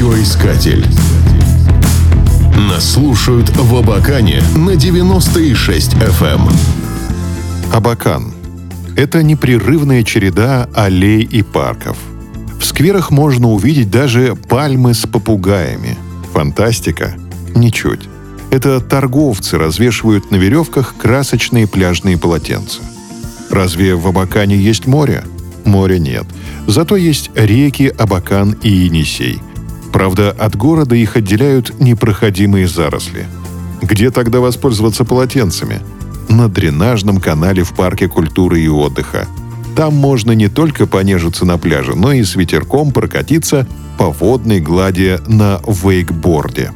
Радиоискатель. Нас слушают в Абакане на 96 FM. Эм. Абакан – это непрерывная череда аллей и парков. В скверах можно увидеть даже пальмы с попугаями. Фантастика? Ничуть. Это торговцы развешивают на веревках красочные пляжные полотенца. Разве в Абакане есть море? Моря нет. Зато есть реки Абакан и Енисей. Правда, от города их отделяют непроходимые заросли. Где тогда воспользоваться полотенцами? На дренажном канале в парке культуры и отдыха. Там можно не только понежиться на пляже, но и с ветерком прокатиться по водной глади на вейкборде.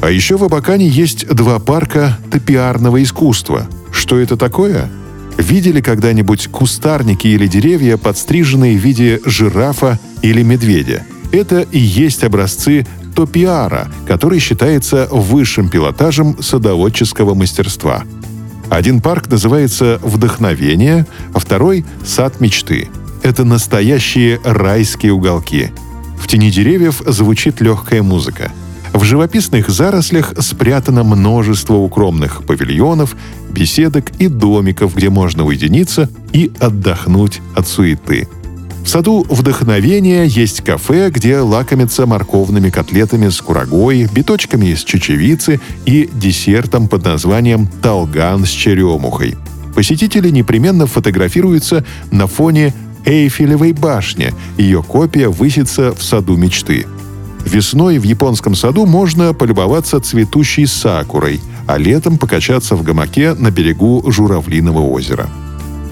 А еще в Абакане есть два парка топиарного искусства. Что это такое? Видели когда-нибудь кустарники или деревья, подстриженные в виде жирафа или медведя? Это и есть образцы топиара, который считается высшим пилотажем садоводческого мастерства. Один парк называется «Вдохновение», а второй — «Сад мечты». Это настоящие райские уголки. В тени деревьев звучит легкая музыка — в живописных зарослях спрятано множество укромных павильонов, беседок и домиков, где можно уединиться и отдохнуть от суеты. В саду вдохновения есть кафе, где лакомятся морковными котлетами с курагой, биточками из чечевицы и десертом под названием «Талган с черемухой». Посетители непременно фотографируются на фоне Эйфелевой башни. Ее копия высится в саду мечты – Весной в японском саду можно полюбоваться цветущей сакурой, а летом покачаться в гамаке на берегу Журавлиного озера.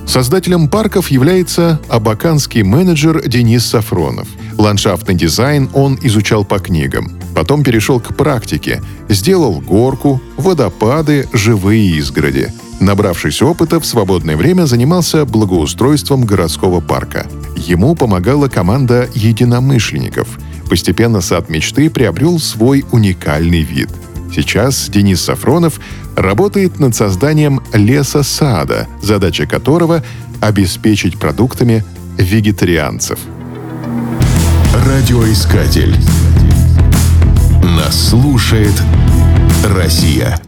Создателем парков является абаканский менеджер Денис Сафронов. Ландшафтный дизайн он изучал по книгам. Потом перешел к практике. Сделал горку, водопады, живые изгороди. Набравшись опыта, в свободное время занимался благоустройством городского парка. Ему помогала команда единомышленников – Постепенно сад мечты приобрел свой уникальный вид. Сейчас Денис Сафронов работает над созданием леса-сада, задача которого — обеспечить продуктами вегетарианцев. Радиоискатель. Нас слушает Россия.